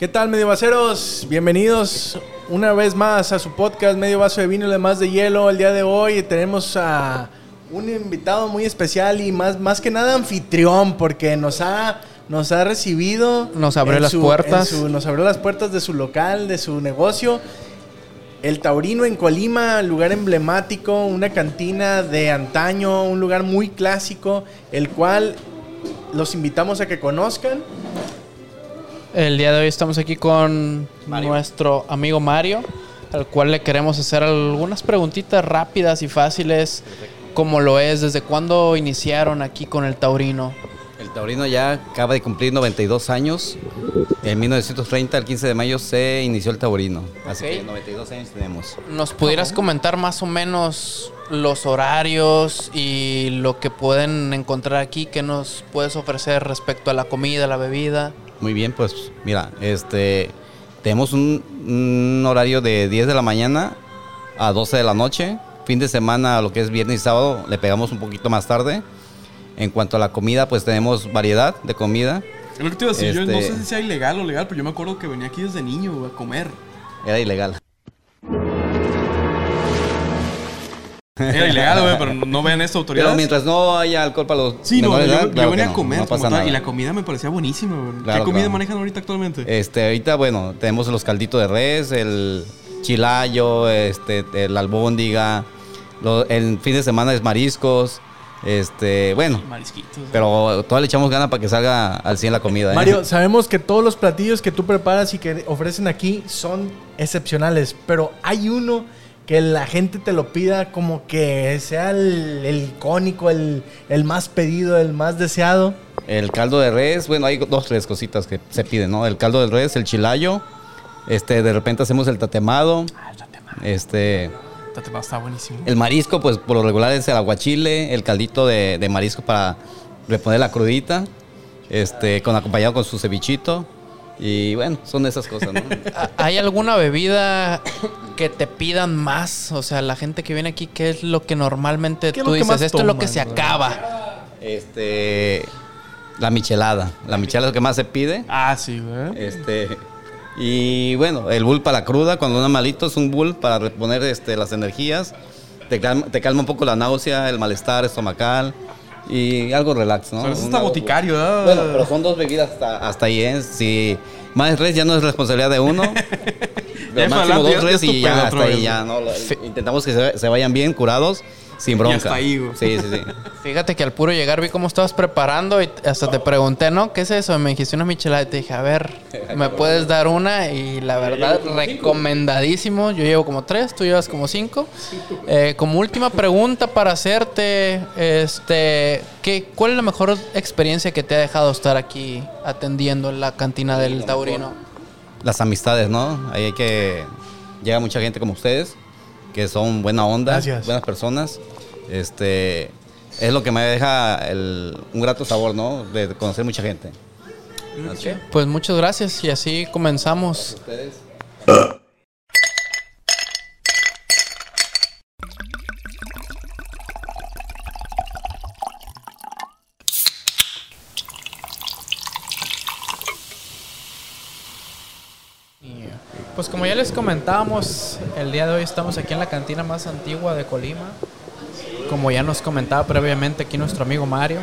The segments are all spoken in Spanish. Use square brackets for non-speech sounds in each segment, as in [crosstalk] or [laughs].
¿Qué tal, medio vaceros? Bienvenidos una vez más a su podcast Medio Vaso de Vino y demás de hielo. El día de hoy tenemos a un invitado muy especial y más, más que nada anfitrión porque nos ha, nos ha recibido. Nos abrió las su- puertas. su- nos abrió las puertas de su local, de su negocio. El Taurino en Colima, lugar emblemático, una cantina de antaño, un lugar muy clásico, el cual los invitamos a que conozcan. El día de hoy estamos aquí con Mario. nuestro amigo Mario, al cual le queremos hacer algunas preguntitas rápidas y fáciles, como lo es, desde cuándo iniciaron aquí con el Taurino. El Taurino ya acaba de cumplir 92 años. En 1930, el 15 de mayo, se inició el Taurino. Así que 92 años tenemos. ¿Nos pudieras comentar más o menos los horarios y lo que pueden encontrar aquí? ¿Qué nos puedes ofrecer respecto a la comida, la bebida? Muy bien, pues mira, este tenemos un, un horario de 10 de la mañana a 12 de la noche. Fin de semana, lo que es viernes y sábado, le pegamos un poquito más tarde. En cuanto a la comida, pues tenemos variedad de comida. Lo que te iba a decir, yo no Este- sé si sea ilegal o legal, pero yo me acuerdo que venía aquí desde niño a comer. Era ilegal. Era ilegal, güey, pero no- ven esto Pero autoridades. mientras no haya alcohol para los Sí, no, yo, menores de edad, yo claro venía a comer no como pasa tal, y la comida me parecía buenísima, güey. Claro, ¿Qué comida claro. manejan ahorita actualmente? Este, ahorita, bueno, tenemos los calditos de res, el chilayo, este, el albóndiga, el fin de semana es mariscos, este, bueno, Marisquitos. pero todavía le echamos ganas para que salga al 100 la comida. ¿eh? Mario, sabemos que todos los platillos que tú preparas y que ofrecen aquí son excepcionales, pero hay uno que la gente te lo pida como que sea el, el icónico, el, el más pedido, el más deseado. El caldo de res, bueno, hay dos, tres cositas que se piden, ¿no? El caldo de res, el chilayo, este, de repente hacemos el tatemado, Ah, el tatemado. este, El tatemado está buenísimo. el marisco, pues por lo regular es el aguachile, el caldito de, de marisco para reponer la crudita, este, con acompañado con su cevichito. Y bueno, son esas cosas, ¿no? [laughs] ¿Ha- ¿Hay alguna bebida que te pidan más? O sea, la gente que viene aquí, ¿qué es lo que normalmente ¿Qué es tú dices? más Esto es lo que toman, se güey?" acaba. Este, la michelada. La michelada es lo que más se pide. Ah, sí, güey. Este, y bueno, el bull para la cruda, cuando uno es malito es un bull para reponer este, las energías. Te calma, te calma un poco la náusea, el malestar estomacal y algo relax, ¿no? Pero eso Un está boticario, ¿verdad? Bueno, pero son dos bebidas hasta, hasta ahí, ¿eh? Si más res ya no es responsabilidad de uno. [laughs] Ya Lo fue máximo adelante, dos ya res es tu y ya hasta otra ahí vez, ya, ¿no? Lo- Intentamos que se, se vayan bien curados, sin bronca. hasta ahí, güey. Sí, sí, sí. [laughs] Fíjate que al puro llegar vi cómo estabas preparando y hasta te pregunté, ¿no? ¿Qué es eso? Y me dijiste una michelada y te dije, a ver, [laughs] ¿me puedes dar una? Y la verdad, recomendadísimo. Yo llevo como tres, tú llevas como cinco. Eh, como última pregunta para hacerte, este, ¿qué, ¿cuál es la mejor experiencia que te ha dejado estar aquí atendiendo en la cantina del Taurino? Las amistades, ¿no? Ahí hay que... Llega mucha gente como ustedes, que son buena onda, Gracias. buenas personas. Este... Es lo que me deja un grato sabor, ¿no? De conocer mucha gente. Pues muchas gracias y así comenzamos. Pues como ya les comentábamos, el día de hoy estamos aquí en la cantina más antigua de Colima. Como ya nos comentaba previamente aquí nuestro amigo Mario.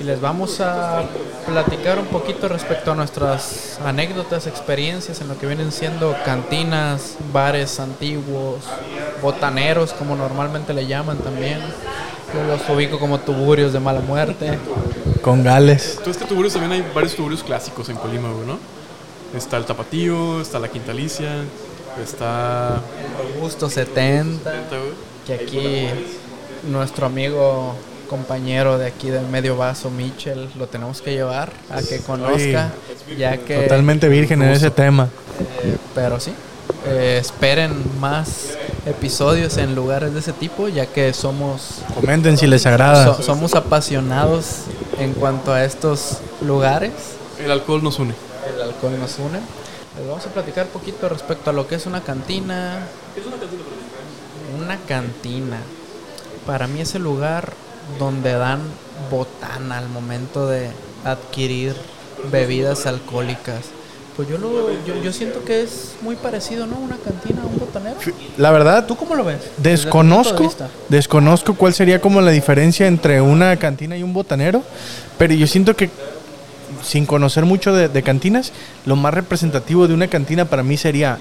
Y les vamos a platicar un poquito respecto a nuestras anécdotas, experiencias en lo que vienen siendo cantinas, bares antiguos, botaneros, como normalmente le llaman también. Yo los ubico como tuburios de mala muerte. Con Gales. Tú es que tuburios también hay varios tuburios clásicos en Colima, güey, ¿no? Está el Tapatío, está la Quintalicia, está... Augusto 70. güey. que aquí nuestro amigo compañero de aquí del medio vaso, Mitchell, lo tenemos que llevar a que conozca, ya que... Totalmente virgen en ese tema. eh, pero sí, eh, esperen más episodios en lugares de ese tipo, ya que somos, Comenten si les agrada. so- somos apasionados en cuanto a estos lugares. El alcohol nos une. El alcohol nos une. Les vamos a platicar un poquito respecto a lo que es una cantina. Una cantina. Para mí es el lugar donde dan botana al momento de adquirir bebidas alcohólicas. Pues yo, lo, yo, yo siento que es muy parecido, ¿no? Una cantina un botanero. La verdad, ¿Tú cómo lo ves? De desconozco, desconozco cuál sería como la diferencia entre una cantina y un botanero, pero yo siento que sin conocer mucho de, de cantinas, lo más representativo de una cantina para mí sería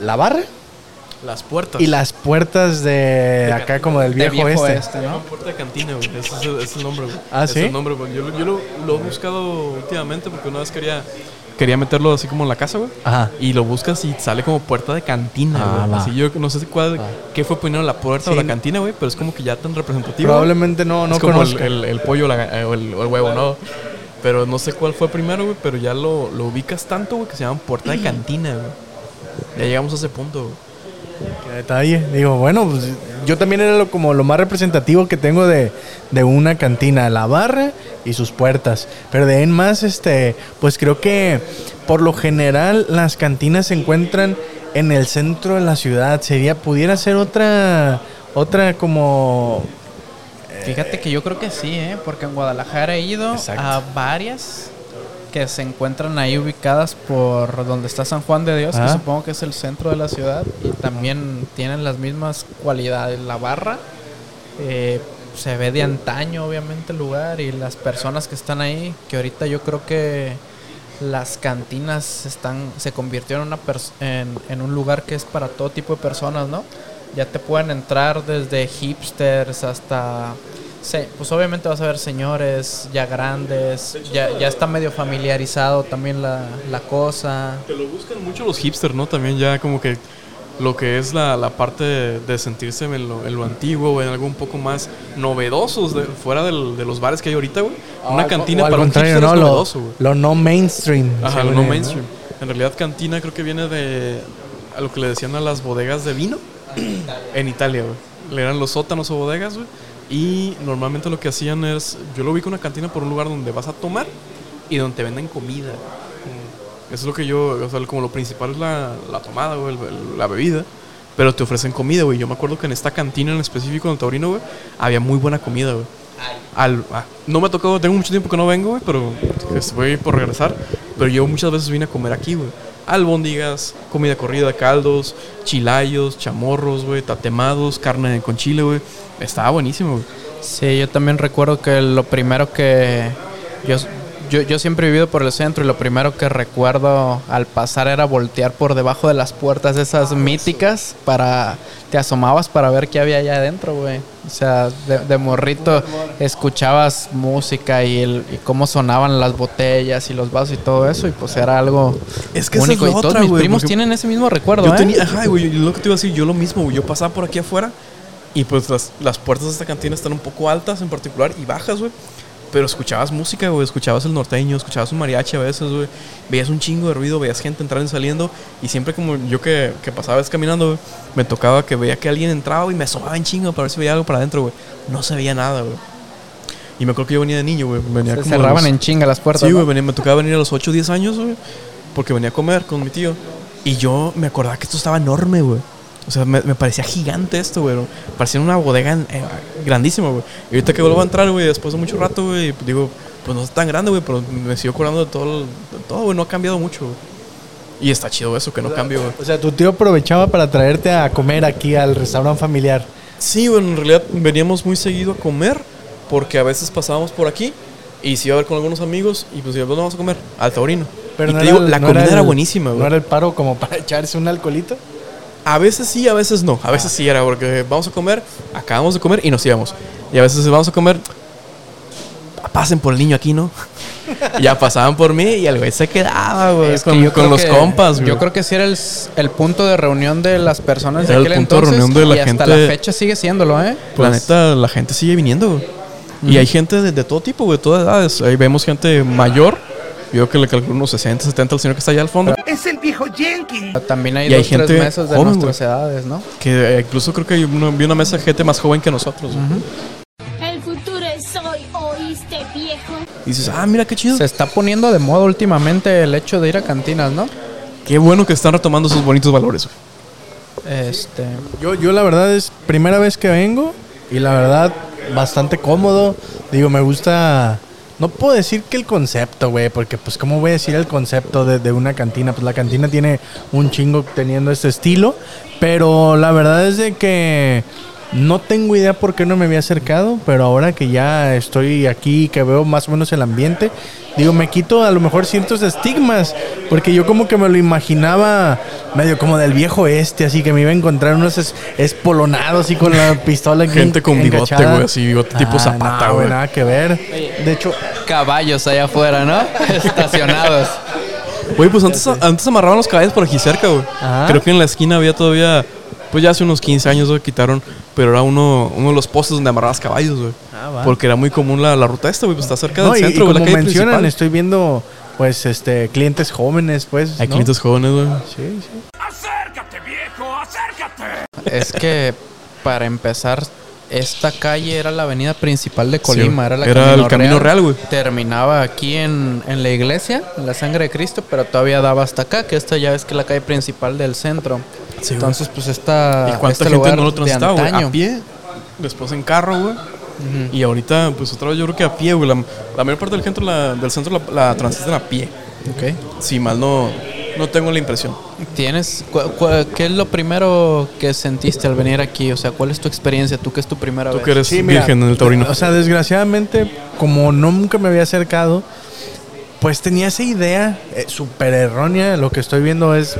la barra Las puertas. y las puertas de acá como del De viejo, este. Se llama puerta de cantina, güey. Ese es el, ese es el nombre, güey. ¿Ah, sí? Es el nombre, güey. Yo, lo- yo lo, lo he buscado últimamente porque una vez quería, quería meterlo así como en la casa, güey. Ajá. Y lo buscas y sale como puerta de cantina, Ah, güey. va. Así yo no sé cuál, qué fue primero, la puerta o la cantina, güey. Pero es como que ya tan representativo. Probablemente no, no es como el, el, el pollo la- eh, o, el, o el huevo, ¿no? Pero no sé cuál fue primero, güey. Pero ya lo, lo ubicas tanto, güey, que se llama puerta de [clears throat] cantina, güey. Ya llegamos a ese punto, güey. Qué detalle. Digo, bueno, pues, yo también era lo, como lo más representativo que tengo de, de una cantina, la barra y sus puertas. Pero de en más, este, pues creo que por lo general las cantinas se encuentran en el centro de la ciudad. Sería, pudiera ser otra, otra como Fíjate que yo creo que sí, ¿eh? Porque en Guadalajara he ido Exacto. a varias que se encuentran ahí ubicadas por donde está San Juan de Dios, Ah. que supongo que es el centro de la ciudad, y también tienen las mismas cualidades. La barra eh, se ve de antaño, obviamente, el lugar, y las personas que están ahí, que ahorita yo creo que las cantinas están se convirtió en una en, en un lugar que es para todo tipo de personas, ¿no? Ya te pueden entrar desde hipsters hasta pues obviamente vas a ver señores ya grandes, ya, ya está medio familiarizado también la, la cosa. Que lo buscan mucho los hipsters, ¿no? También ya como que lo que es la, la parte de, de sentirse en lo, en lo antiguo o en algo un poco más novedosos de- fuera del- de los bares que hay ahorita, güey. Una cantina para un hipster no, es lo, novedoso, güey. lo no mainstream. Ajá, lo no mainstream. En realidad cantina creo que viene de a lo que le decían a las bodegas de vino en Italia, güey. Le eran los sótanos o bodegas, güey. Y normalmente lo que hacían es, yo lo ubico una cantina por un lugar donde vas a tomar y donde te venden comida. Eso es lo que yo, o sea, como lo principal es la, la tomada, güey, la bebida. Pero te ofrecen comida, güey. Yo me acuerdo que en esta cantina en específico, en el Taurino, güey, había muy buena comida, güey. Al- ah, no me ha tocado, tengo mucho tiempo que no vengo, güey, pero estoy por regresar. Pero yo muchas veces vine a comer aquí, güey. Albóndigas, comida corrida, caldos, chilayos, chamorros, güey, tatemados, carne con chile, güey. Estaba buenísimo, güey. Sí, yo también recuerdo que lo primero que yo, yo, yo siempre he vivido por el centro y lo primero que recuerdo al pasar era voltear por debajo de las puertas esas míticas para te asomabas para ver qué había allá adentro, güey. O sea, de, de morrito escuchabas música y, el, y cómo sonaban las botellas y los vasos y todo eso y pues era algo Es que único es y la todos otra, mis primos tienen ese mismo recuerdo, Yo ¿eh? tenía, ajá, güey, lo que te iba a decir, yo lo mismo, güey. Yo pasaba por aquí afuera y pues las, las puertas de esta cantina están un poco altas en particular y bajas, güey. Pero escuchabas música, güey, escuchabas el norteño, escuchabas un mariachi a veces, güey. Veías un chingo de ruido, veías gente entrando y saliendo. Y siempre como yo que, que pasaba vez caminando, güey, me tocaba que veía que alguien entraba y me asomaba en chingo para ver si veía algo para adentro, güey. No se veía nada, güey. Y me acuerdo que yo venía de niño, güey. Venía Se como cerraban los- en chinga las puertas. Sí, güey, me tocaba venir a los 8 o 10 años, güey. Porque venía a comer con mi tío. Y yo me acordaba que esto estaba enorme, güey. O sea, me, me parecía gigante esto, güey. Parecía una bodega eh, grandísima, güey. Y ahorita que vuelvo a entrar, güey, después de mucho rato, güey, pues digo, pues no es tan grande, güey, pero me sigo acordando de todo, de todo, güey. No ha cambiado mucho, güey. Y está chido eso, que no cambió, güey. O sea, tu tío aprovechaba para traerte a comer aquí al restaurante familiar. Sí, bueno, en realidad veníamos muy seguido a comer porque a veces pasábamos por aquí y se iba a ver con algunos amigos y pues ¿dónde vamos a comer? Al Taurino. Pero y no te era digo, la no comida era, el- buenísima, güey. ¿No era el paro como [laughs] para echarse un alcoholito? A veces sí, a veces no. A veces sí era porque vamos a comer, acabamos de comer y nos íbamos. Y a veces vamos a comer, pasen por el niño aquí, ¿no? Y [laughs] ya pasaban por mí y el güey se quedaba, güey, Es que con, los que- compas, güey. Yo creo que sí era el, el punto de reunión de las personas de Era el aquel punto de reunión de la y hasta gente- la fecha sigue siéndolo, ¿eh? la Pues- neta, la gente sigue viniendo, güey. Y hay gente de, de todo tipo, güey, de todas edades. Ahí vemos gente mayor. Yo que le calculo unos 60, 70 al señor que está allá al fondo. Es el viejo Jenkins. También hay Y hay dos, tres gente mesas de joven, nuestras edades, ¿no? Que eh, incluso creo que hay una, vi una mesa de gente más joven que nosotros. güey. El futuro es hoy, ¿oíste, viejo? Y dices, ah, mira qué chido. Se está poniendo de moda últimamente el hecho de ir a cantinas, ¿no? Qué bueno que están retomando sus bonitos valores, güey. Este, Yo, yo la verdad es primera vez que vengo y la verdad bastante cómodo. Digo, me gusta no puedo decir que el concepto, güey, porque pues cómo voy a decir el concepto de, una cantina, pues la cantina tiene un chingo teniendo este estilo, pero la verdad es de que no tengo idea por qué no me había acercado, pero ahora que ya estoy aquí, que veo más o menos el ambiente, digo, me quito a lo mejor ciertos estigmas, porque yo como que me lo imaginaba medio como del viejo este, así que me iba a encontrar unos es- espolonados así con la [laughs] pistola Gente con bigote, güey, así, bigote tipo Ah, Zapata, no, güey. Nada que ver. De hecho, Caballos allá afuera, ¿no? [laughs] Estacionados. Güey, pues antes, antes amarraban los caballos por aquí cerca, güey. Creo que en la esquina había todavía, pues ya hace unos 15 años lo quitaron, pero era uno, uno de los postes donde amarrabas caballos, güey. Ah, va. Porque era muy común la, la ruta esta, güey, pues está cerca no, del y- centro, y güey, la como calle mencionan, principal. estoy viendo pues este clientes jóvenes, pues. Hay ¿no? clientes jóvenes, güey. Sí, sí. Es que para empezar, esta calle era la avenida principal de Colima. Sí, era la era el Camino Real, güey. Terminaba aquí en, en la iglesia, en la sangre de Cristo, pero todavía daba hasta acá, que esta ya es que la calle principal del centro. Sí. Entonces, pues esta. ¿Y cuánta este gente lugar no lo de transitaba, güey? A pie, después en carro, güey. Y ahorita, pues otra vez yo creo que a pie, güey. La, la mayor parte del centro la, del centro la, la transitan a pie. Ok. Si mal no, no tengo la impresión. ¿Tienes, ¿Qué es lo primero que sentiste al venir aquí? O sea, ¿cuál es tu experiencia? ¿Tú que es tu primera Tú vez? que eres Sí, mira, virgen en el taurino. O sea, desgraciadamente, como no nunca me había acercado, pues tenía esa idea eh, súper errónea. Lo que estoy viendo es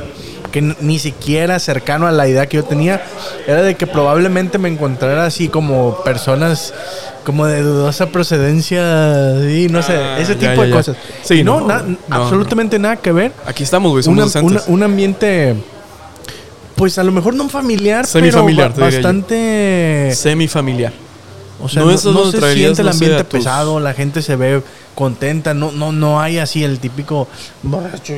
que ni siquiera cercano a la idea que yo tenía era de que probablemente me encontrara así como personas como de dudosa procedencia, y no sé, Ah, ese ya, tipo ya, de ya. cosas. Sí, Y no, no, na- no, absolutamente nada que ver. Aquí estamos, güey. Somos Una- decentes. una- un ambiente, pues a lo mejor no familiar, Semifamiliar, pero bastante... Semifamiliar. O sea, No se siente el ambiente tus- pesado, la gente se ve contenta, no, no, no hay así el típico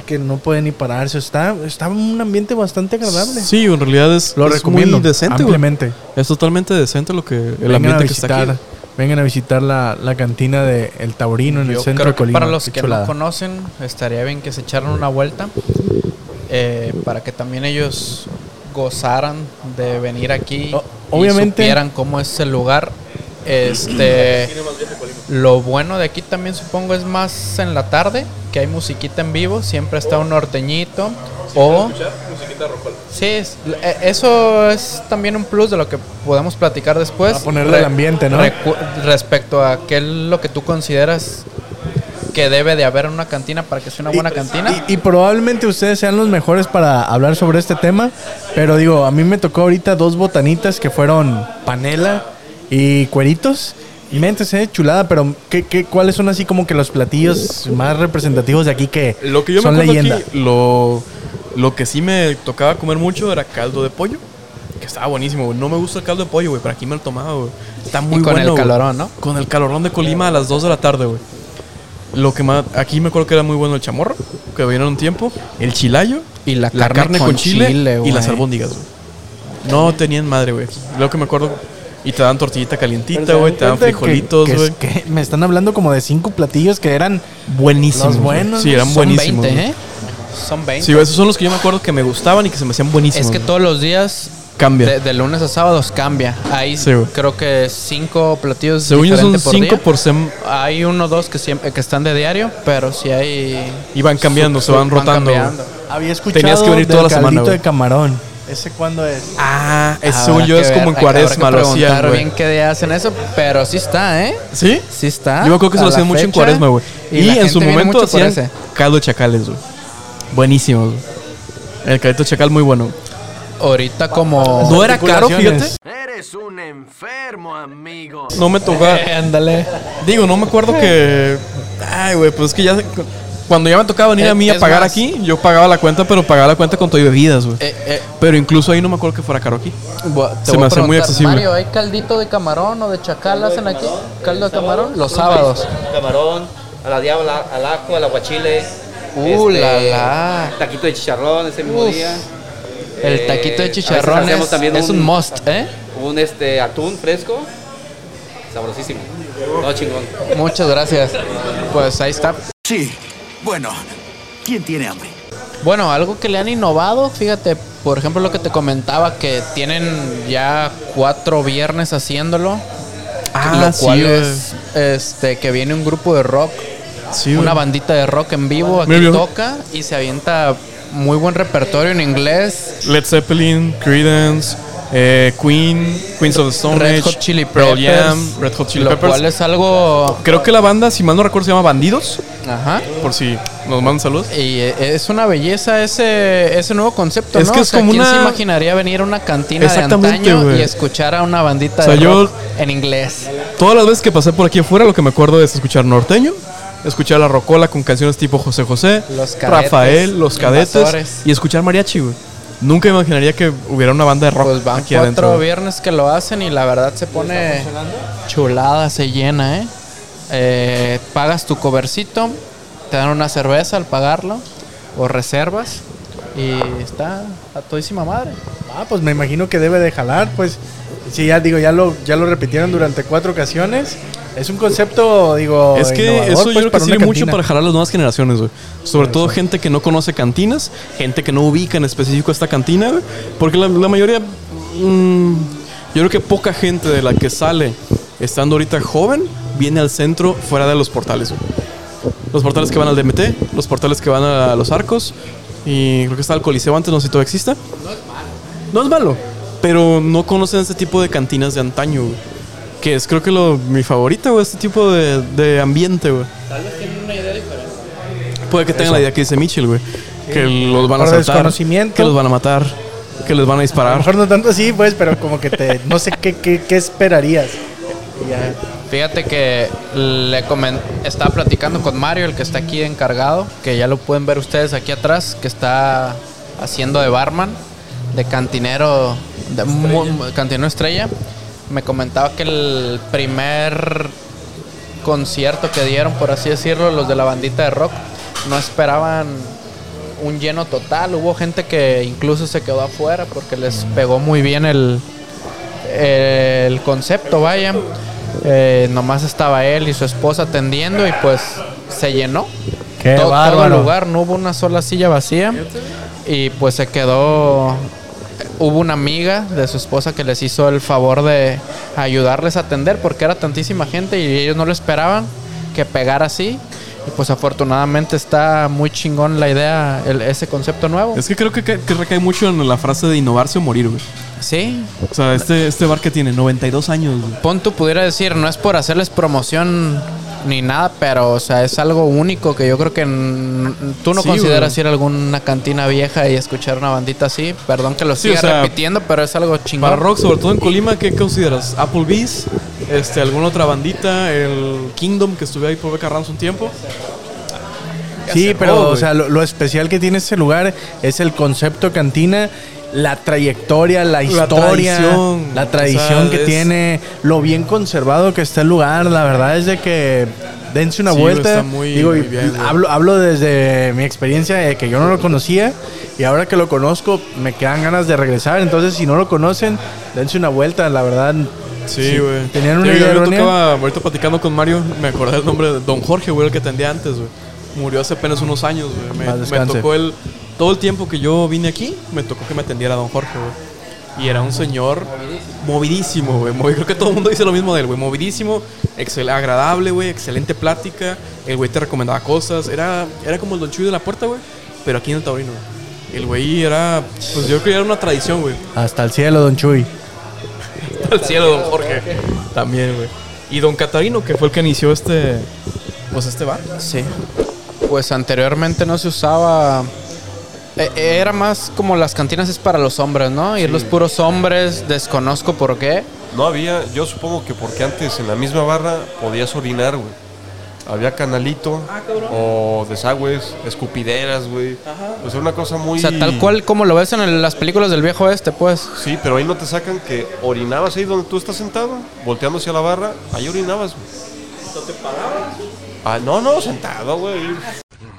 que no puede ni pararse. Está, está un ambiente bastante agradable. Sí, en realidad es, Lo es recomiendo muy decente, ampliamente. Es totalmente decente lo que el vengan ambiente que está aquí. vengan a visitar la, la cantina de El Taurino en el Yo centro creo de que Colima. para los que no conocen, estaría bien que se echaran una vuelta eh, para que también ellos gozaran de venir aquí y obviamente- supieran cómo es el lugar. Este, lo bueno de aquí también supongo es más en la tarde, que hay musiquita en vivo, siempre está un norteñito o Sí, es- eh, eso es también un plus de lo que podemos platicar después. A ponerle el ambiente, ¿no? respecto a qué es lo que tú consideras que debe de haber en una cantina para que sea una buena cantina. Y, y probablemente ustedes sean los mejores para hablar sobre este tema, pero digo, a mí me tocó ahorita dos botanitas que fueron panela y cueritos. Y mentes, eh, chulada, pero ¿qué, qué, cuáles son así como que los platillos más representativos de aquí que Lo que yo son me acuerdo leyenda? aquí, lo, lo que sí me tocaba comer mucho era caldo de pollo. Que estaba buenísimo, güey. No me gusta el caldo de pollo, güey, pero aquí me lo tomaba, güey. Está muy y con bueno, el güey. calorón, ¿no? Con el calorón de Colima a las 2 de la tarde, güey. Lo que más... Aquí me acuerdo que era muy bueno el chamorro, que vieron un tiempo. El chilayo. Y la La carne carne, con con, chile, chile, y las albóndigas, güey. No tenían madre, güey. Lo que me acuerdo... Y te dan tortillita calientita, güey. Te dan frijolitos, que- güey. que me están hablando como de cinco platillos que eran Buenísimos. Los buenos, Sí, eran Son buenísimos. 20, güey. ¿eh? Son 20. Sí, esos son los que yo me acuerdo que me gustaban y que se me hacían buenísimos. es que todos los días, Cambia. de, de lunes a sábados, cambia. Hay Sí, creo que cinco platillos Según yo son diferentes por 5 día. por sem... Hay uno o dos que, siempre, que están de diario, pero si hay... Y van cambiando, se van rotando, cambiando. había escuchado Tenías que venir del toda la semana, de camarón. ¿Ese cuándo es? Ah, eso Habrá según yo es ver, como en cuaresma, que lo hacían, güey. bien qué día hacen eso, pero sí está, ¿eh? ¿Sí? Sí está. Yo me acuerdo que se lo hacían mucho en cuaresma, güey. Y, en su momento hacían caldo de chacales, güey. Buenísimos, güey. El caldito de chacal muy bueno. Ahorita como... No era caro, fíjate. Eres un enfermo, amigo. No me tocaba. [laughs] Eh, ándale. Digo, no me acuerdo que. Ay, güey, pues es que ya. Cuando ya me tocaba venir a Es- mí a pagar más- aquí, yo pagaba la cuenta, pero pagaba la cuenta con todo y bebidas, güey. Eh, eh, Pero incluso ahí no me acuerdo que fuera caro aquí. Se me hace muy accesible. Mario, ¿hay caldito de camarón o de chacal hacen aquí? ¿Caldo de camarón? Los sábados. Camarón, a la diabla, al ajo, al aguachile. Uh, la, la. Taquito de chicharrón ese mismo Uf. día. El taquito de Eh, chicharrón es, también es un must, ¿eh? Un este, atún fresco. Sabrosísimo. No, chingón. Muchas gracias. Pues ahí está. Sí. Bueno, ¿quién tiene hambre? Bueno, algo que le han innovado, fíjate, por ejemplo lo que te comentaba, que tienen ya cuatro viernes haciéndolo. Ah, lo sí, cual es este que viene un grupo de rock, Sí, una bandita de rock en vivo, aquí toca y se avienta muy buen repertorio en inglés. Led Zeppelin, Creedence, eh, Queen, Queens of the Stone Red Age, Hot Chili Peppers, Jam, Red Hot Chili lo Peppers. cual es algo, Creo que la banda, si mal no recuerdo, se llama Bandidos. ajá, Por si nos mandan saludos. y eh, es una belleza ese ese nuevo concepto, Es ¿no? que O es sea, como ¿quién se imaginaría venir a una cantina de antaño y escuchar a una bandita O sea, de yo- rock en inglés? Todas las veces que pasé por aquí afuera, lo que me acuerdo es escuchar norteño, escuchar la rocola con canciones tipo José José, Los Cadetes, Rafael, los cadetes Invasores. y escuchar mariachi, güey. Nunca imaginaría que hubiera una banda de rock Pues van aquí cuatro adentro. viernes que lo hacen y la verdad se pone chulada, se llena, ¿eh? Eh, Pagas tu covercito, te dan una cerveza al pagarlo o reservas y está a todísima madre. Ah, pues me imagino que debe de jalar, pues. Sí, ya digo, ya lo, ya lo repitieron durante cuatro ocasiones. Es un concepto, digo, Es que eso pues, yo creo que sirve mucho para jalar a las nuevas generaciones, güey. Sobre todo gente que no conoce cantinas, gente que no ubica en específico esta cantina, güey. Porque la, la mayoría, mm, yo creo que poca gente de la que sale estando ahorita joven viene al centro fuera de los portales, güey. Los portales que van al DMT, los portales que van a los arcos. Y creo que está el Coliseo antes, no sé si todavía exista. No es malo. No es malo. Pero no conocen este tipo de cantinas de antaño, güey. Que es creo que lo, mi favorita, güey, este tipo de, de ambiente, güey. Tal vez tienen una idea diferente. Puede que tengan la idea que dice Mitchell, güey. Que los van a Por desconocimiento. Que los van a matar. Que les van a A lo disparar. mejor no tanto así, pues, pero como que te. No sé qué, qué, qué esperarías. Ya. Fíjate que le comen- estaba platicando con Mario, el que está aquí encargado, que ya lo pueden ver ustedes aquí atrás, que está haciendo de barman, de cantinero, de cantinero estrella. Me comentaba que el primer concierto que dieron, por así decirlo, los de la bandita de rock, no esperaban un lleno total. Hubo gente que incluso se quedó afuera porque les pegó muy bien el, el concepto, vaya. Eh, nomás estaba él y su esposa atendiendo y pues se llenó. Qué To- todo el lugar, no hubo una sola silla vacía. Y pues se quedó. Hubo una amiga de su esposa que les hizo el favor de ayudarles a atender porque era tantísima gente y ellos no lo esperaban que pegara así. Y pues afortunadamente está muy chingón la idea, el- ese concepto nuevo. Es que creo que, que recae mucho en la frase de innovarse o morir, güey. Sí, O sea, este, este bar que tiene 92 años, güey. Pon tú pudiera decir, no es por hacerles promoción ni nada, pero o sea, es algo único que yo creo que n- tú no Sí, consideras güey. ir a alguna cantina vieja y escuchar una bandita así. Perdón que lo Sí, siga o sea, repitiendo, pero es algo chingón. Para rock, sobre todo en Colima, ¿qué consideras? ¿Applebee's? Este, ¿Alguna otra bandita? ¿El Kingdom que estuve ahí por Beca Rams un tiempo? Sí, pero o güey. sea, lo, lo especial que tiene este lugar es el concepto cantina, la trayectoria, la historia, tradición. la tradición que tiene, lo bien conservado que está el lugar. La verdad es de que dense una Sí, vuelta. está muy- Digo, muy bien, hablo, hablo desde mi experiencia de que yo no lo conocía y ahora que lo conozco me quedan ganas de regresar. Entonces, si no lo conocen, dense una vuelta. La verdad, Sí, güey. tenían una Yo- yo idea errónea. tocaba, ahorita platicando con Mario, me acordé del nombre de Don Jorge, güey, el que atendía antes, güey. Murió hace apenas unos años, güey. Me, me tocó el... Todo el tiempo que yo vine aquí, me tocó que me atendiera Don Jorge, güey. Y era un señor movidísimo, güey. Creo que todo el mundo dice lo mismo de él, güey. Movidísimo, excel- agradable, güey. Excelente plática. El güey te recomendaba cosas. Era, era como el Don Chuy de la puerta, güey. Pero aquí en el Taurino, güey. El güey era... Pues yo creo que era una tradición, güey. hasta el cielo, don Chuy. [laughs] Al cielo, don Jorge. También, güey. Y don Catarino, que fue el que inició este. Pues este bar. Sí. Pues anteriormente no se usaba. Eh, Era más como las cantinas es para los hombres, ¿no? Ir los puros hombres, desconozco por qué. No había, yo supongo que porque antes en la misma barra podías orinar, güey. Había canalito o desagües, escupideras, güey. O sea, una cosa muy... O sea, tal cual como lo ves en el- las películas del viejo este, pues. Sí, pero ahí no te sacan que orinabas ahí donde tú estás sentado, volteando hacia la barra, ahí orinabas, güey. ¿No te pagabas? Ah, no, no, sentado, güey.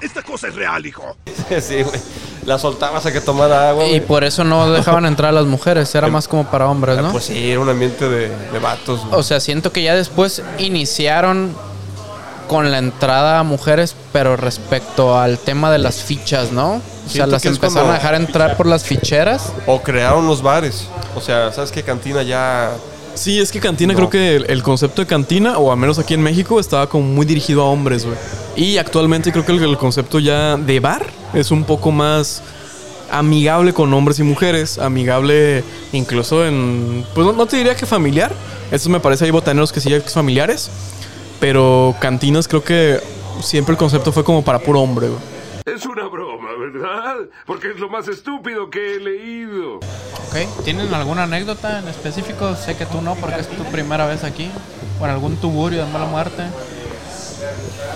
Esta cosa es real, hijo. [laughs] sí, güey. La soltabas a que tomara agua, Y por eso no dejaban entrar a las mujeres, era [laughs] más como para hombres, Ah, ¿no? Pues sí, era un ambiente de, de vatos, güey. O sea, siento que ya después iniciaron con la entrada a mujeres, pero respecto al tema de las fichas, ¿no? O sea, las empezaron a dejar entrar por las ficheras. O crearon los bares. O sea, ¿sabes qué? Cantina ya Sí, es que cantina No. creo que el, el concepto de cantina, o al menos aquí en México, estaba como muy dirigido a hombres, güey. Y actualmente creo que el, el concepto ya de bar es un poco más amigable con hombres y mujeres, amigable incluso en... Pues no, no te diría que familiar, eso me parece, hay botaneros que sí hay familiares, pero cantinas creo que siempre el concepto fue como para puro hombre, güey. Es una broma, ¿verdad? Porque es lo más estúpido que he leído. Ok, ¿tienen alguna anécdota en específico? Sé que tú no, porque es tu primera vez aquí. ¿O en algún tuburio de mala muerte?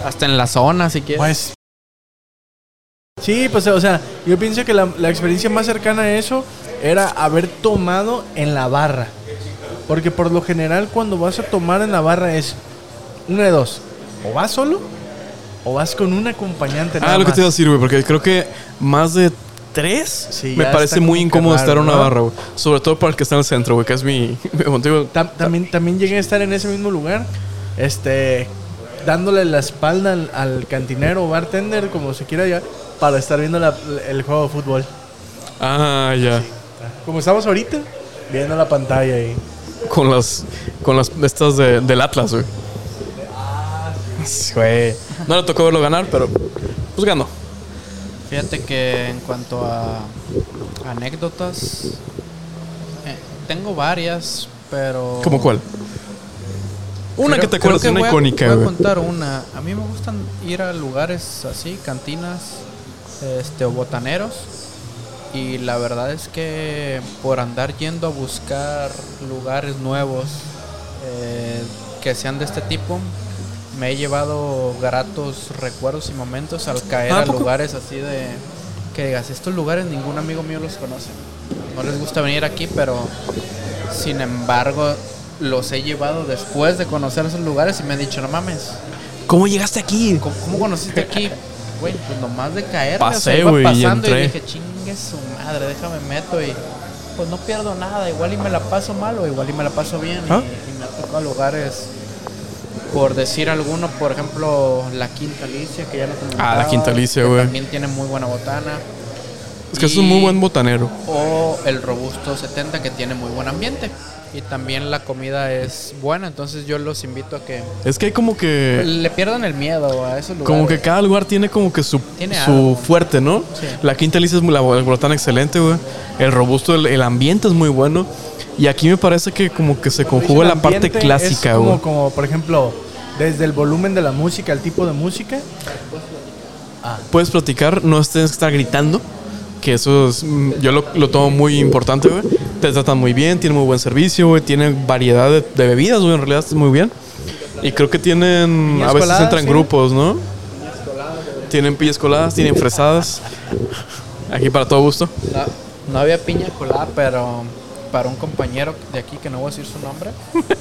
Hasta en la zona, si quieres. Pues. Sí, pues, o sea, yo pienso que la, la experiencia más cercana a eso era haber tomado en la barra. Porque por lo general, cuando vas a tomar en la barra es una de dos: o vas solo o vas con un acompañante. Ah, lo que te iba a decir, güey, porque creo que más de tres Sí, me parece muy incómodo estar en una ¿no? barra, güey. Sobre todo para el que está en el centro, güey, que es mi. [laughs] Tam- también, también llegué a estar en ese mismo lugar, este, dándole la espalda al, al cantinero o bartender, como se quiera ya, para estar viendo la- el juego de fútbol. Ah, ya. Como estamos ahorita, viendo la pantalla ahí. Con las. Con las estas de- del Atlas, güey. Güey. No le tocó verlo ganar, pero. Pues ganó. Fíjate que en cuanto a anécdotas, eh, tengo varias, pero... ¿Cómo cuál? Una Creo- que te acuerdas, una voy a- icónica, Voy a contar una. A mí me gustan ir a lugares así, cantinas, este, o botaneros. Y la verdad es que por andar yendo a buscar lugares nuevos eh, que sean de este tipo, me he llevado gratos recuerdos y momentos al caer ¿Ah, a poco? lugares así de que digas, estos lugares ningún amigo mío los conoce. No les gusta venir aquí, pero sin embargo los he llevado después de conocer esos lugares y me han dicho, no mames, ¿Cómo llegaste aquí? ¿cómo, cómo conociste aquí? Güey, pues nomás de caer. Pasé, iba y pasando y, dije, chingue su madre, déjame meto y pues no pierdo nada, igual y me la paso mal o igual y me la paso bien. y- ¿Ah? Y, me ha tocado lugares, por decir alguno, por ejemplo, la Quinta Alicia, que ya lo comentaba, Ah, la Quinta Alicia, güey. También tiene muy buena botana. Es que es un muy Y- buen botanero. O el Robusto 70, que tiene muy buen ambiente. Y también la comida es buena, entonces yo los invito a que Es que hay como que. le pierdan el miedo a esos lugares. Como que cada lugar tiene como que su, su fuerte, ¿no? Sí. La quinta lista es muy, la el botana excelente, güey. El robusto, el, el ambiente es muy bueno. Y aquí me parece que como que se conjuga la parte clásica, es como, güey. como, por ejemplo, desde el volumen de la música, el tipo de música. Puedes platicar, no que estar gritando. Que eso es, mm, yo lo, lo tomo muy importante, güey. Te tratan muy bien, tienen muy buen servicio, güey. Tienen variedad de, de bebidas, güey. En realidad está muy bien. Y creo que tienen, Piñas a veces coladas, entran ¿sí? grupos, ¿no? Tienen pillas coladas, tienen fresadas. Aquí para todo gusto. No, no había piña colada, pero para un compañero de aquí, que no voy a decir su nombre,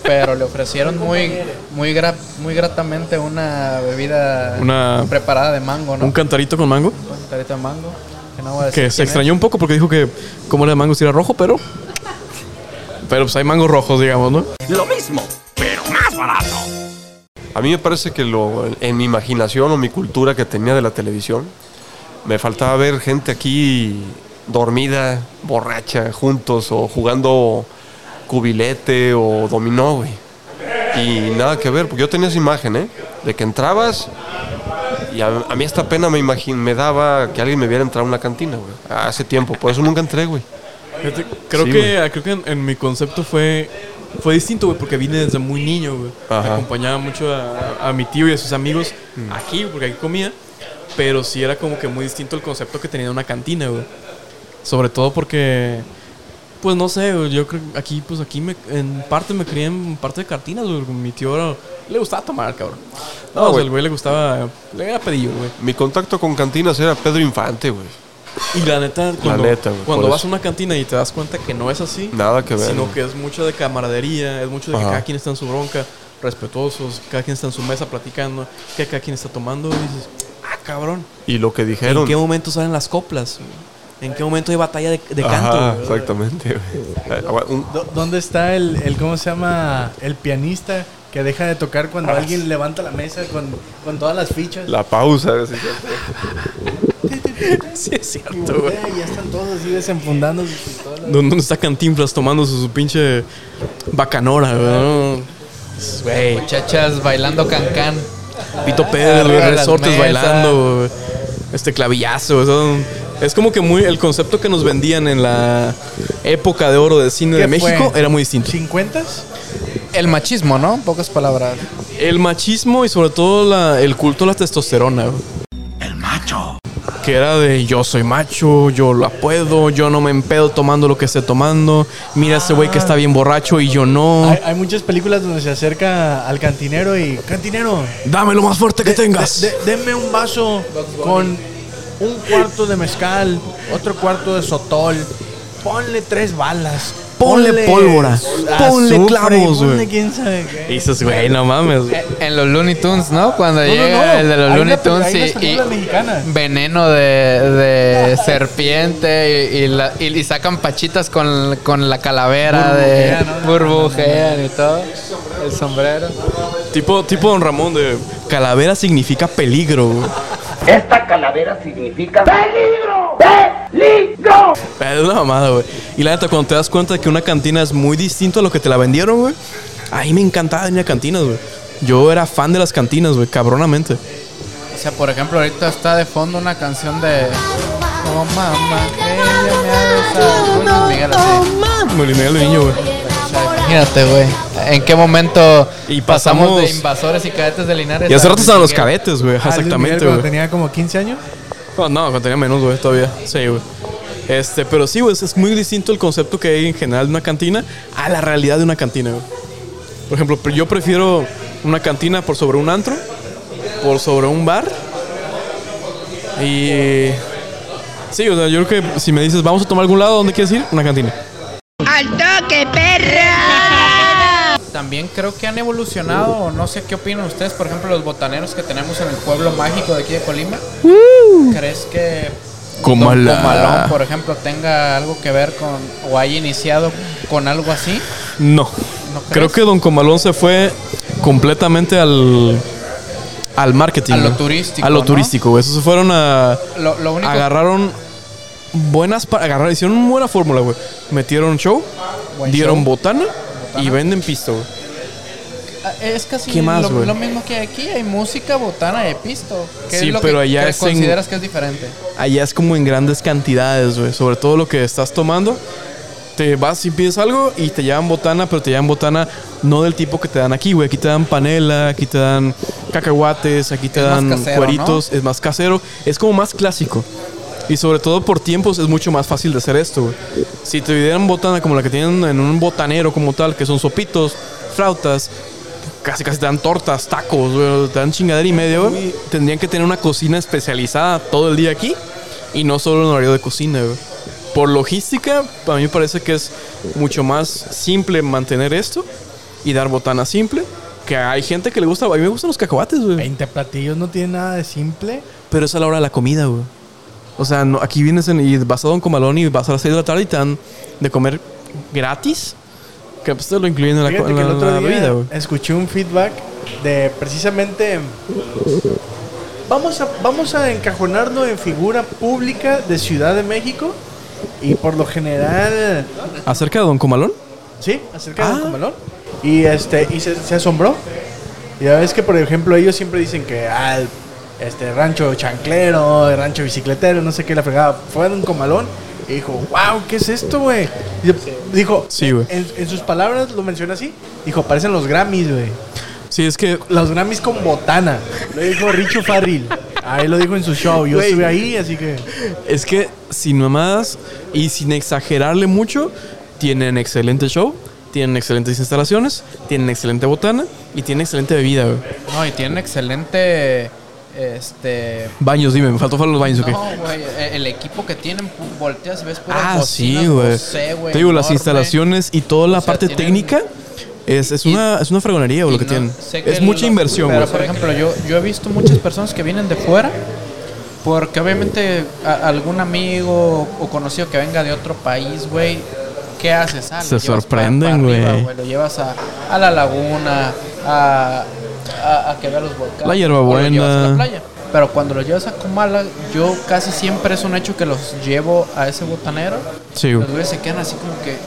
pero le ofrecieron [laughs] muy muy gra- muy gratamente una bebida Una- preparada de mango, ¿no? Un cantarito con mango. Un tarito de mango, no voy a decir Que se es. extrañó un poco porque dijo que como era de mango si era rojo, pero. Pero pues hay mangos rojos, digamos, ¿no? Lo mismo, pero más barato. A mí me parece que lo, en mi imaginación o mi cultura que tenía de la televisión, me faltaba ver gente aquí dormida, borracha, juntos o jugando cubilete o dominó, güey. Y nada que ver, porque yo tenía esa imagen, ¿eh? De que entrabas y a, a mí esta pena me, imagin, me daba que alguien me viera entrar a una cantina, güey. Hace tiempo, por eso nunca entré, güey. Creo Sí, que, creo que en, en mi concepto fue, fue distinto, güey, porque vine desde muy niño, güey. Ajá. Acompañaba mucho a, a mi tío y a sus amigos aquí, porque aquí comía. Pero sí era como que muy distinto el concepto que tenía una cantina, güey. Sobre todo porque, pues no sé, yo creo que aquí, pues aquí me, en parte me crié en parte de cantinas, güey. Mi tío era- le gustaba tomar, cabrón. No, No, o sea, güey. el güey le gustaba, le era pedillo, güey. Mi contacto con cantinas era Pedro Infante, güey. Y la neta, cuando, neta, güey, cuando vas eso. a una cantina y te das cuenta que no es así, Nada que ver. sino güey. que es mucho de camaradería, es mucho de que cada quien está en su bronca, respetuosos, cada quien está en su mesa platicando, que cada quien está tomando, y dices, ah, cabrón, Y lo que ¿en dijeron. qué momento salen las coplas? ¿En qué momento hay batalla de, de canto? Ajá, exactamente, ¿Dónde está el, el, cómo se llama, el pianista que deja de tocar cuando alguien levanta la mesa con, con todas las fichas? La pausa. así. Sí, es cierto, güey. ya están todos así desenfundando sus pistolas. ¿Dónde está Cantinflas tomando su, su pinche bacanora, güey? Muchachas bailando cancán. Pito las resortes bailando, güey. Este clavillazo, güey, son- Es como que muy el concepto que nos vendían en la época de oro del cine de ¿Qué México fue? era muy distinto. ¿50s? El machismo, ¿no? En pocas palabras. El machismo y sobre todo la- el culto a la testosterona. El macho. Que era de yo soy macho, yo la puedo, yo no me empedo tomando lo que esté tomando. Mira ese güey que está bien borracho y yo no. Hay, hay muchas películas donde se acerca al cantinero y... Cantinero, Dame lo más fuerte que de- tengas. de- de- denme un vaso con un cuarto de mezcal, otro cuarto de sotol. Ponle tres balas. Ponle pólvora, ponle azufre, clavos, Ponle güey. quién sabe qué. Y güey, no mames. güey. En los Looney Tunes, ¿no? Cuando No, llega no. el de los Hay Looney Tunes y, veneno de, de [laughs] serpiente y, y la- y- y sacan pachitas con, con la calavera Burbujean, de ¿no? burbujean y todo. El sombrero. Tipo, tipo Don Ramón de calavera significa peligro. Esta calavera significa peligro, peligro. Es una mamada, güey. Y la neta, cuando te das cuenta de que una cantina es muy distinto a lo que te la vendieron, güey. Ahí me encantaba venir a cantinas, güey. Yo era fan de las cantinas, güey, cabronamente. O sea, por ejemplo, ahorita está de fondo una canción de. Oh, mamá, ella me ha besado. Luis Miguel, así. Niño, güey. Imagínate, güey. ¿En qué momento Y pasamos, pasamos- de invasores y cadetes de Linares? Y hace rato estaban los cadetes, güey. Ah, Exactamente, cuando güey. tenía como 15 años. No, no, cuando tenía menos, güey, todavía. Sí, güey. Este, pero sí, güey, es muy distinto el concepto que hay en general de una cantina a la realidad de una cantina, güey. Por ejemplo, yo prefiero una cantina por sobre un antro, por sobre un bar. Y. Sí, o sea, yo creo que si me dices, vamos a tomar algún lado, ¿dónde quieres ir? Una cantina. También creo que han evolucionado, o no sé qué opinan ustedes, por ejemplo, los botaneros que tenemos en el pueblo mágico de aquí de Colima. ¿Crees que Comala. Don Comalón, por ejemplo, tenga algo que ver con, o haya iniciado con algo así? No. ¿No? Creo que Don Comalón se fue completamente al. Al marketing. A lo turístico, A lo ¿no? turístico, güey. Esos se fueron a. Lo, lo único agarraron buenas pa- agarraron, hicieron una buena fórmula, güey. Metieron show, Buen dieron show. botana, y venden pisto, güey. Ah, es casi ¿Qué más, lo, lo mismo que aquí, hay música, botana y pisto. ¿Qué Sí, es lo pero que, allá que es en- consideras que es diferente? Allá es como en grandes cantidades, güey. Sobre todo lo que estás tomando. Te vas y pides algo y te llevan botana, pero te llevan botana no del tipo que te dan aquí, güey. Aquí te dan panela, aquí te dan cacahuates, aquí te Es dan casero, cueritos. Es más casero. Es como más clásico. Y sobre todo por tiempos es mucho más fácil de hacer esto, güey. Si te dieran botana como la que tienen en un botanero como tal, que son sopitos, flautas, casi casi te dan tortas, tacos, güey, te dan chingadera y media, güey. Tendrían que tener una cocina especializada todo el día aquí y no solo un horario de cocina, güey. Por logística, para mí me parece que es mucho más simple mantener esto y dar botana simple. Que hay gente que le gusta, a mí me gustan los cacahuates, güey. 20 platillos no tiene nada de simple. Pero es a la hora de la comida, güey. O sea, no- aquí vienes en- y vas a Don Comalón y vas a las 6 de la tarde y te dan de comer gratis. Que pues te lo incluyen en la, en el la- otro la día bebida, güey. escuché un feedback de precisamente vamos a vamos a encajonarlo en figura pública de Ciudad de México y por lo general ¿Acerca de Don Comalón? sí acerca de Ah. Don Comalón y este y se, se asombró y ya ves que por ejemplo ellos siempre dicen que al este rancho chanclero rancho bicicletero no sé qué la fregada fue a Don Comalón y dijo wow qué es esto güey dijo Sí, güey. en, en sus palabras lo menciona así dijo parecen los Grammys güey Sí, es que los Grammys con botana. Lo dijo Richo Farril. Ahí lo dijo en su show. Yo Güey. estuve ahí, así que. Es que sin mamadas y sin exagerarle mucho, tienen excelente show, tienen excelentes instalaciones, tienen excelente botana y tienen excelente bebida, güey. No, y tienen excelente. Este. Baños, dime, me faltó falar los baños, ¿o qué? No, güey. eh, El equipo que tienen, volteas y ves puras Ah, sí, güey. Bose, güey, Te digo, las instalaciones y toda la O sea, parte tienen- técnica es, es, Y- una, es una fregonería, lo que no- tienen. sé que Es mucha lo- inversión, Pero, güey. por ejemplo, yo, yo he visto muchas personas que vienen de fuera. Porque obviamente a- algún amigo o conocido que venga de otro país, güey, ¿qué haces? Ah, Se sorprenden, güey. Lo llevas a, a la laguna, a, a, a que vea los volcanes. La o lo hierbabuena. llevas a la playa. Pero cuando los llevas a Comala, yo casi siempre es un hecho que los llevo a ese botanero. Sí, Los güey. güeyes se quedan así como que,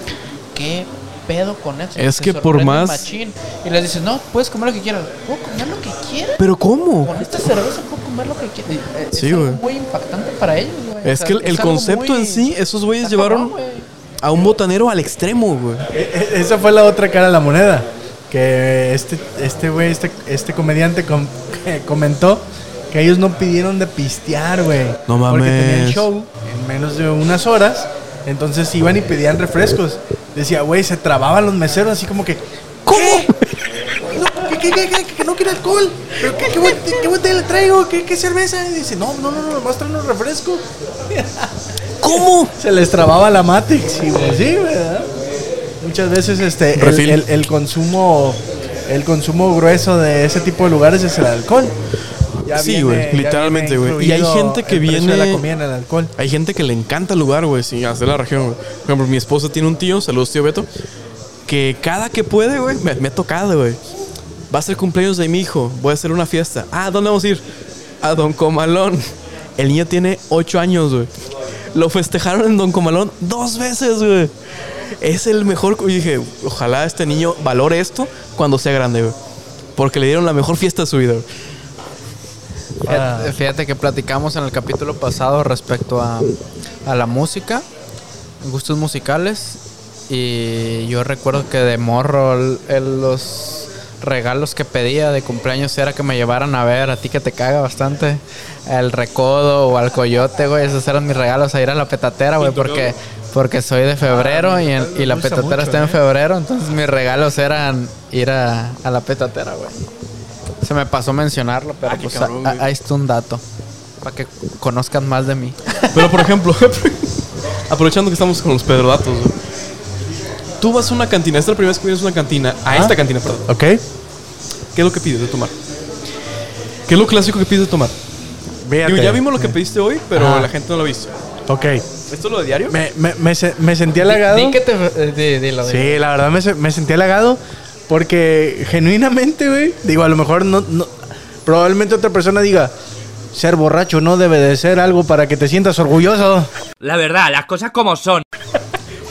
¿qué pedo con eso? Es que por más- machín. Y les dices, no, puedes comer lo que quieras. ¿Puedo comer lo que quiera? ¿Pero cómo? Con esta cerveza puedo comer lo que quiera. Eh, Sí, es algo güey. muy impactante para ellos, güey. Es O sea, que el, el algo concepto muy- en sí, esos güeyes llevaron cabrón, güey. a un botanero al extremo, güey. E- e- Esa fue la otra cara de la moneda. Que este este güey, este, este comediante com- comentó que ellos no pidieron de pistear, güey. No Porque tenían mames. show en menos de unas horas. Entonces iban y pedían refrescos. Decía, güey, se trababan los meseros así como que. ¿Cómo? ¿Qué, qué, qué, qué, que no quiere alcohol? ¿Pero qué, qué, qué botella le traigo? ¿Qué, qué cerveza? Y dice, no, no, no, no, nomás traen un refresco. ¿Cómo? Se les trababa la Matrix, güey, sí, ¿verdad? Muchas veces este el, el- el consumo el consumo grueso de ese tipo de lugares es el alcohol. Ya Sí, güey, literalmente, güey. Y hay gente que viene- la comida en el alcohol. Hay gente que le encanta el lugar, güey, sí, hacer la región, güey. Por ejemplo, mi esposa tiene un tío, saludos tío Beto, que cada que puede, güey, me, me ha tocado, güey. Va a ser cumpleaños de mi hijo, voy a hacer una fiesta. Ah, ¿dónde vamos a ir? A Don Comalón. El niño tiene ocho años, güey. Lo festejaron en Don Comalón dos veces, güey. Es el mejor. Y dije, ojalá este niño valore esto cuando sea grande, güey. Porque le dieron la mejor fiesta de su vida, güey. Fíjate, fíjate que platicamos en el capítulo pasado respecto a, a la música, gustos musicales. Y yo recuerdo que de morro el- el- los regalos que pedía de cumpleaños era que me llevaran a ver, a ti que te caga bastante, el recodo o al coyote, güey. Esos eran mis regalos a ir a la petatera, güey, porque, porque soy de febrero y, en- y la petatera mucho, está en ¿eh? febrero. Entonces mis regalos eran ir a, a la petatera, güey. Se me pasó mencionarlo, pero Ah, pues cabrón, a- güey. a- ahí está un dato. Para que conozcan más de mí. Pero por ejemplo, [laughs] aprovechando que estamos con los pedrodatos, güey. Tú vas a una cantina, esta es la primera vez que vienes a una cantina, a esta cantina, perdón. ¿Ok? ¿Qué es lo que pides de tomar? ¿Qué es lo clásico que pides de tomar? Digo, ya vimos lo que pediste hoy, pero la gente no lo ha visto. Ok. ¿Esto es lo de diario? Me, me, me, se- me sentí halagado. Que te. eh. Sí, la verdad me, se- me sentí halagado porque genuinamente, güey, digo, a lo mejor no, no, probablemente otra persona diga, ser borracho no debe de ser algo para que te sientas orgulloso. La verdad, las cosas como son.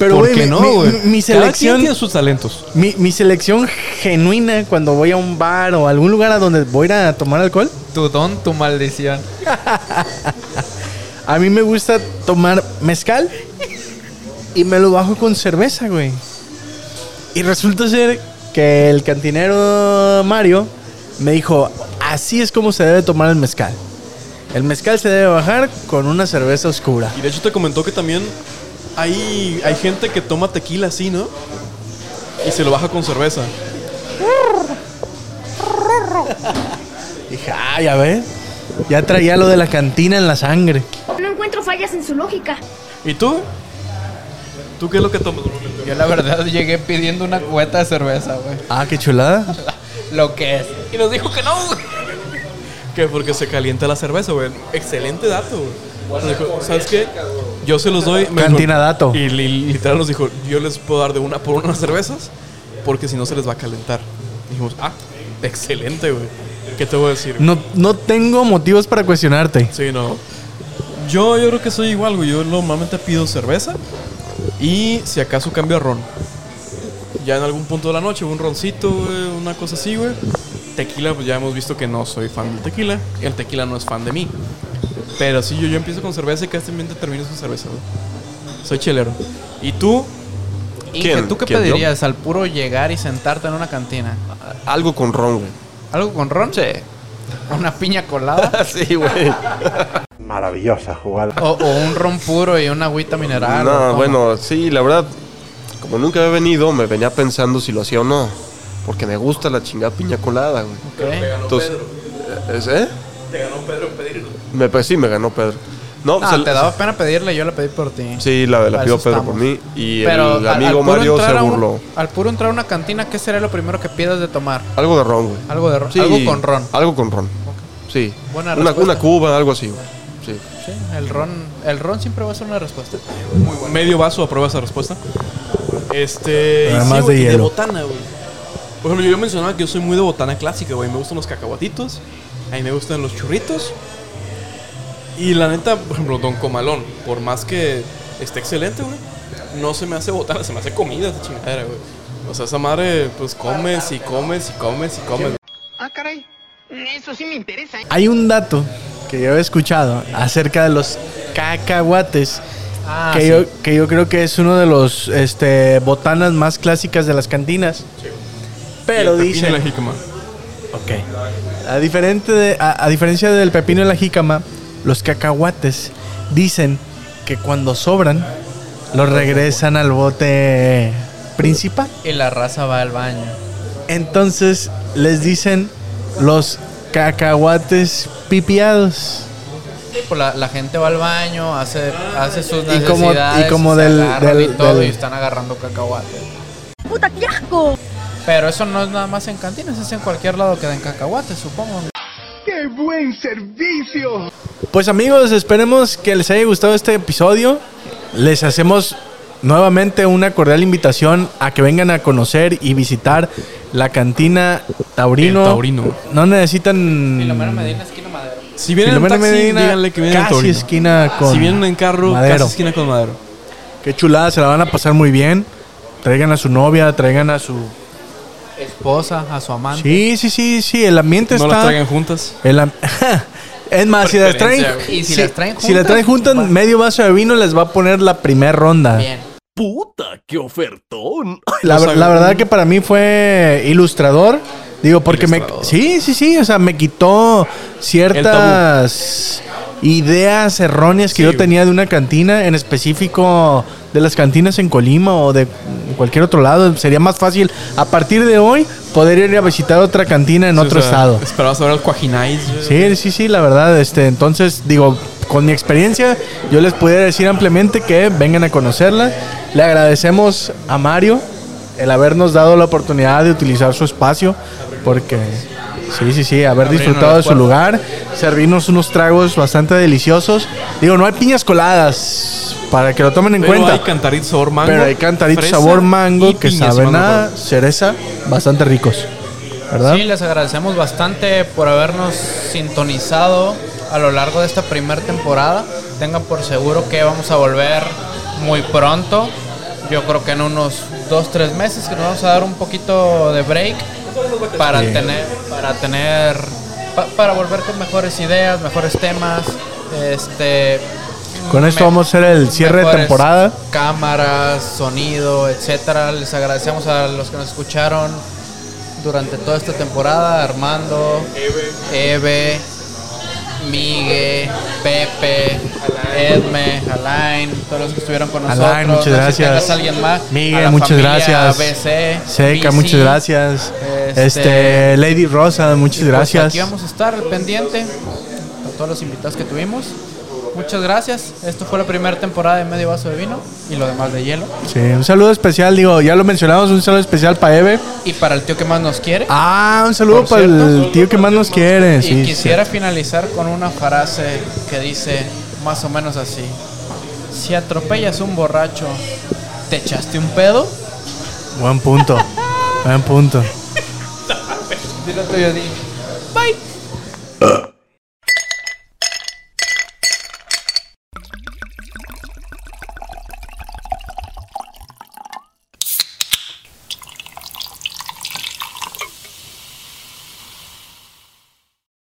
Pero, ¿Por qué mi, no, mi- güey? mi- mi Cada quien selección, tiene sus talentos. mi, mi selección genuina cuando voy a un bar o algún lugar a donde voy a ir a tomar alcohol, Tu don, tu maldición. a mí me gusta tomar mezcal y me lo bajo con cerveza, güey. Y resulta ser que el cantinero Mario me dijo, así es como se debe tomar el mezcal. El mezcal se debe bajar con una cerveza oscura. Y de hecho te comentó que también hay, hay gente que toma tequila así, ¿no? Y se lo baja con cerveza. [laughs] Dije, ah, ya ves. Ya traía lo de la cantina en la sangre. No encuentro fallas en su lógica. ¿Y tú? ¿Tú qué es lo que tomas? Yo la verdad llegué pidiendo una cubeta de cerveza, güey. Ah, qué chulada. [laughs] Lo que es. Y nos dijo que no, güey. Que porque se calienta la cerveza, güey. Excelente dato, güey. ¿sabes qué? Yo se los doy. me Cantina dijo- dato. Y li- literal nos dijo, yo les puedo dar de una por unas cervezas porque si no se les va a calentar. Dijimos, ah, excelente, güey. ¿Qué te voy a decir? No, no tengo motivos para cuestionarte. Sí, no. Yo, yo creo que soy igual, güey. Yo normalmente pido cerveza y si acaso cambio a ron. Ya en algún punto de la noche, un roncito, güey, una cosa así, güey. Tequila, pues ya hemos visto que no soy fan del tequila. El tequila no es fan de mí. Pero sí, yo, yo empiezo con cerveza y casi termino con cerveza, güey. Soy chelero. ¿Y tú? Inge, ¿Quién? ¿tú qué ¿Quién, yo? pedirías al puro llegar y sentarte en una cantina? Algo con ron, güey. ¿Algo con ron? Sí. [laughs] ¿Una piña colada? [laughs] sí, güey. [laughs] Maravillosa jugada. o, o un ron puro y una agüita mineral? ¿o No, bueno, sí, la verdad, como nunca había venido, me venía pensando si lo hacía o no. Porque me gusta la chingada piña colada, güey. Ok. Entonces, ¿eh? ¿eh? ¿Te ganó Pedro? Me, pues sí, me ganó Pedro. No, No, o sea, te daba [laughs] pena pedirle, yo la pedí por ti. Sí, la, la pidió Pedro estamos. por mí. Y Pero el al- amigo al Mario se un- burló. al puro entrar a una cantina, ¿qué sería lo primero que pidas de tomar? Algo de ron, güey. Algo de ron. Sí, Algo con ron. Algo con ron. Sí. Buena una, una cuba, algo así, güey. Sí. Sí, el ron, el ron siempre va a ser una respuesta. Medio vaso aprueba esa respuesta. Este. Y más de hielo. botana, güey. Por ejemplo, yo mencionaba que yo soy muy de botana clásica, güey. Me gustan los cacahuatitos. A mí me gustan los churritos. Y la neta, por ejemplo, Don Comalón, por más que esté excelente, güey, no se me hace botana, [laughs] se me hace comida esa chingadera, güey. O sea, esa madre, pues comes y comes y comes y comes. Ah, caray. Eso sí me interesa. Hay un dato que yo he escuchado acerca de los cacahuates. Ah, que, sí. yo, que yo creo que es uno de los este, botanas más clásicas de las cantinas. Pero el pepino dice. y la jícama. Ok. A, diferente de- a, a diferencia del pepino y la jícama, los cacahuates dicen que cuando sobran, los regresan al bote principal. Y la raza va al baño. Entonces les dicen los cacahuates pipiados. Sí, pues la, la gente va al baño, hace, hace sus Y como- y necesidades. como se del- del- y todo del- y están agarrando cacahuates. ¡Puta, qué asco! Pero eso no es nada más en cantinas, es en cualquier lado que den cacahuates, supongo. ¡Qué buen servicio! Pues amigos, esperemos que les haya gustado este episodio. Les hacemos nuevamente una cordial invitación a que vengan a conocer y visitar la cantina Taurino. El Taurino. No necesitan. Filomeno Medina, esquina Madero. Si vienen en taxi, Medina, díganle que vienen en casi Taurino. esquina con Si vienen en carro, Madero. casi esquina con Madero. Qué chulada, se la van a pasar muy bien. Traigan a su novia, traigan a su. Esposa, a su amante. Sí, sí, sí, sí, el ambiente No está. las traigan juntas. el am- [laughs] [laughs] es más, si las traen. Y si las traen si las traen juntas, juntas, va. medio vaso de vino les va a poner la primera ronda. Bien. ¡Puta, qué ofertón! La, verdad que para mí fue ilustrador. Digo, porque me... Sí, sí, sí. O sea, me quitó ciertas ideas erróneas que Sí, yo tenía de una cantina, en específico de las cantinas en Colima o de cualquier otro lado. Sería más fácil, a partir de hoy, poder ir a visitar otra cantina en Sí, otro o sea, estado. Esperabas ver al Cuajinais. Sí, sí, sí, la verdad. Este, entonces, digo, con mi experiencia, yo les pudiera decir ampliamente que vengan a conocerla. Le agradecemos a Mario el habernos dado la oportunidad de utilizar su espacio, porque sí, sí, sí, haber disfrutado de su lugar, servirnos unos tragos bastante deliciosos. Digo, no hay piñas coladas para que lo tomen en Pero cuenta. hay cantaritos sabor mango. pero hay cantaritos fresa sabor mango que saben a recuerdo. cereza bastante ricos. ¿Verdad? Sí, les agradecemos bastante por habernos sintonizado a lo largo de esta primera temporada. Tengan por seguro que vamos a volver muy pronto. Yo creo que en unos dos, tres meses que nos vamos a dar un poquito de break para tener, para tener, pa- para volver con mejores ideas, mejores temas. Este, Con esto vamos a hacer el cierre de temporada. Cámaras, sonido, etcétera. Les agradecemos a los que nos escucharon durante toda esta temporada, Armando, Eve, Migue, Pepe, Edme, Alain, todos los que estuvieron con nosotros. Alain, muchas si gracias. tengas alguien más. Migue, muchas familia gracias. BC, Seca, BC. muchas gracias. Este- Este, Lady Rosa, muchas pues gracias. aquí vamos a estar pendiente con todos los invitados que tuvimos. Muchas gracias. Esto fue la primera temporada de Medio Vaso de Vino y lo demás de hielo. Sí, un saludo especial, digo, ya lo mencionamos, un saludo especial para Eve. Y para el tío que más nos quiere. Ah, un saludo para el tío que más nos quiere. y Sí, quisiera finalizar con una frase que dice más o menos así. Si atropellas un borracho, ¿te echaste un pedo? Buen punto. Buen punto. [laughs] Dilo tuyo, di. Bye.